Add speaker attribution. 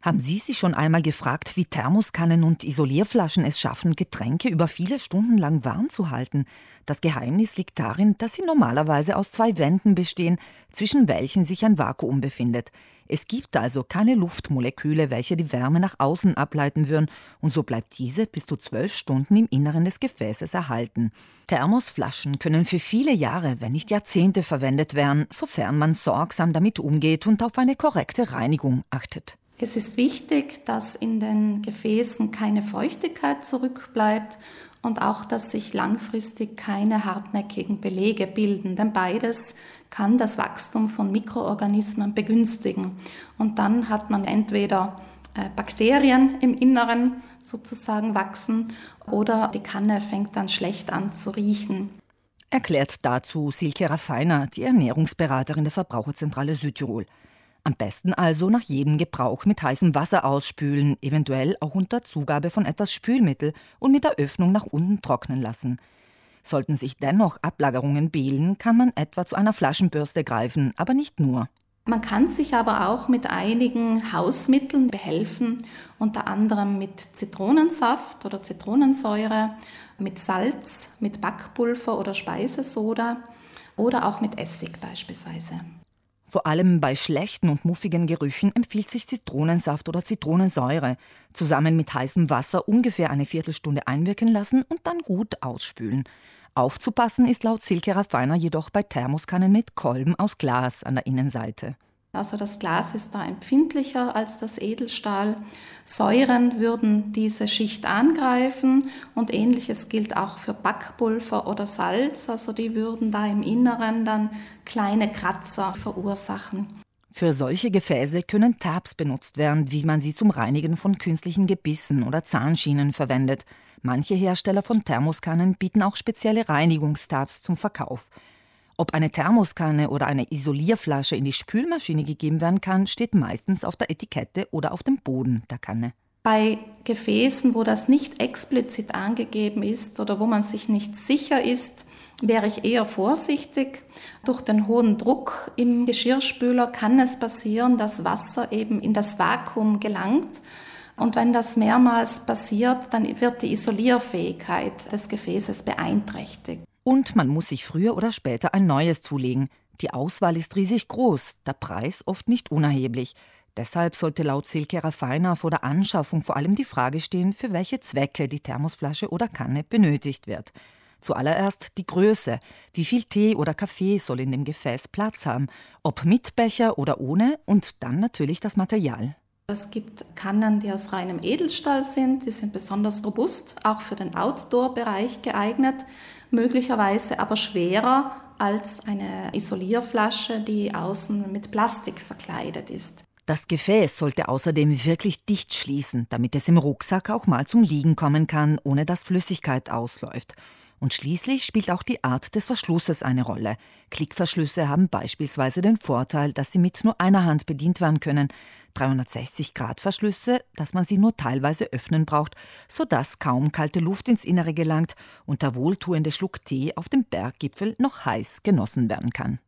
Speaker 1: Haben Sie sich schon einmal gefragt, wie Thermoskannen und Isolierflaschen es schaffen, Getränke über viele Stunden lang warm zu halten? Das Geheimnis liegt darin, dass sie normalerweise aus zwei Wänden bestehen, zwischen welchen sich ein Vakuum befindet. Es gibt also keine Luftmoleküle, welche die Wärme nach außen ableiten würden, und so bleibt diese bis zu zwölf Stunden im Inneren des Gefäßes erhalten. Thermosflaschen können für viele Jahre, wenn nicht Jahrzehnte verwendet werden, sofern man sorgsam damit umgeht und auf eine korrekte Reinigung achtet.
Speaker 2: Es ist wichtig, dass in den Gefäßen keine Feuchtigkeit zurückbleibt und auch, dass sich langfristig keine hartnäckigen Belege bilden, denn beides kann das Wachstum von Mikroorganismen begünstigen. Und dann hat man entweder äh, Bakterien im Inneren sozusagen wachsen oder die Kanne fängt dann schlecht an zu riechen.
Speaker 1: Erklärt dazu Silke Raffiner, die Ernährungsberaterin der Verbraucherzentrale Südtirol. Am besten also nach jedem Gebrauch mit heißem Wasser ausspülen, eventuell auch unter Zugabe von etwas Spülmittel und mit der Öffnung nach unten trocknen lassen. Sollten sich dennoch Ablagerungen bilden, kann man etwa zu einer Flaschenbürste greifen, aber nicht nur.
Speaker 2: Man kann sich aber auch mit einigen Hausmitteln behelfen, unter anderem mit Zitronensaft oder Zitronensäure, mit Salz, mit Backpulver oder Speisesoda oder auch mit Essig beispielsweise.
Speaker 1: Vor allem bei schlechten und muffigen Gerüchen empfiehlt sich Zitronensaft oder Zitronensäure. Zusammen mit heißem Wasser ungefähr eine Viertelstunde einwirken lassen und dann gut ausspülen. Aufzupassen ist laut Silke Raffiner jedoch bei Thermoskannen mit Kolben aus Glas an der Innenseite.
Speaker 2: Also das Glas ist da empfindlicher als das Edelstahl. Säuren würden diese Schicht angreifen und ähnliches gilt auch für Backpulver oder Salz. Also die würden da im Inneren dann kleine Kratzer verursachen.
Speaker 1: Für solche Gefäße können Tabs benutzt werden, wie man sie zum Reinigen von künstlichen Gebissen oder Zahnschienen verwendet. Manche Hersteller von Thermoskannen bieten auch spezielle Reinigungstabs zum Verkauf. Ob eine Thermoskanne oder eine Isolierflasche in die Spülmaschine gegeben werden kann, steht meistens auf der Etikette oder auf dem Boden der Kanne.
Speaker 2: Bei Gefäßen, wo das nicht explizit angegeben ist oder wo man sich nicht sicher ist, wäre ich eher vorsichtig. Durch den hohen Druck im Geschirrspüler kann es passieren, dass Wasser eben in das Vakuum gelangt. Und wenn das mehrmals passiert, dann wird die Isolierfähigkeit des Gefäßes beeinträchtigt.
Speaker 1: Und man muss sich früher oder später ein neues zulegen. Die Auswahl ist riesig groß, der Preis oft nicht unerheblich. Deshalb sollte laut Silke Raffiner vor der Anschaffung vor allem die Frage stehen, für welche Zwecke die Thermosflasche oder Kanne benötigt wird. Zuallererst die Größe. Wie viel Tee oder Kaffee soll in dem Gefäß Platz haben? Ob mit Becher oder ohne? Und dann natürlich das Material.
Speaker 2: Es gibt Kannen, die aus reinem Edelstahl sind. Die sind besonders robust, auch für den Outdoor-Bereich geeignet möglicherweise aber schwerer als eine Isolierflasche, die außen mit Plastik verkleidet ist.
Speaker 1: Das Gefäß sollte außerdem wirklich dicht schließen, damit es im Rucksack auch mal zum Liegen kommen kann, ohne dass Flüssigkeit ausläuft. Und schließlich spielt auch die Art des Verschlusses eine Rolle. Klickverschlüsse haben beispielsweise den Vorteil, dass sie mit nur einer Hand bedient werden können. 360-Grad-Verschlüsse, dass man sie nur teilweise öffnen braucht, sodass kaum kalte Luft ins Innere gelangt und der wohltuende Schluck Tee auf dem Berggipfel noch heiß genossen werden kann.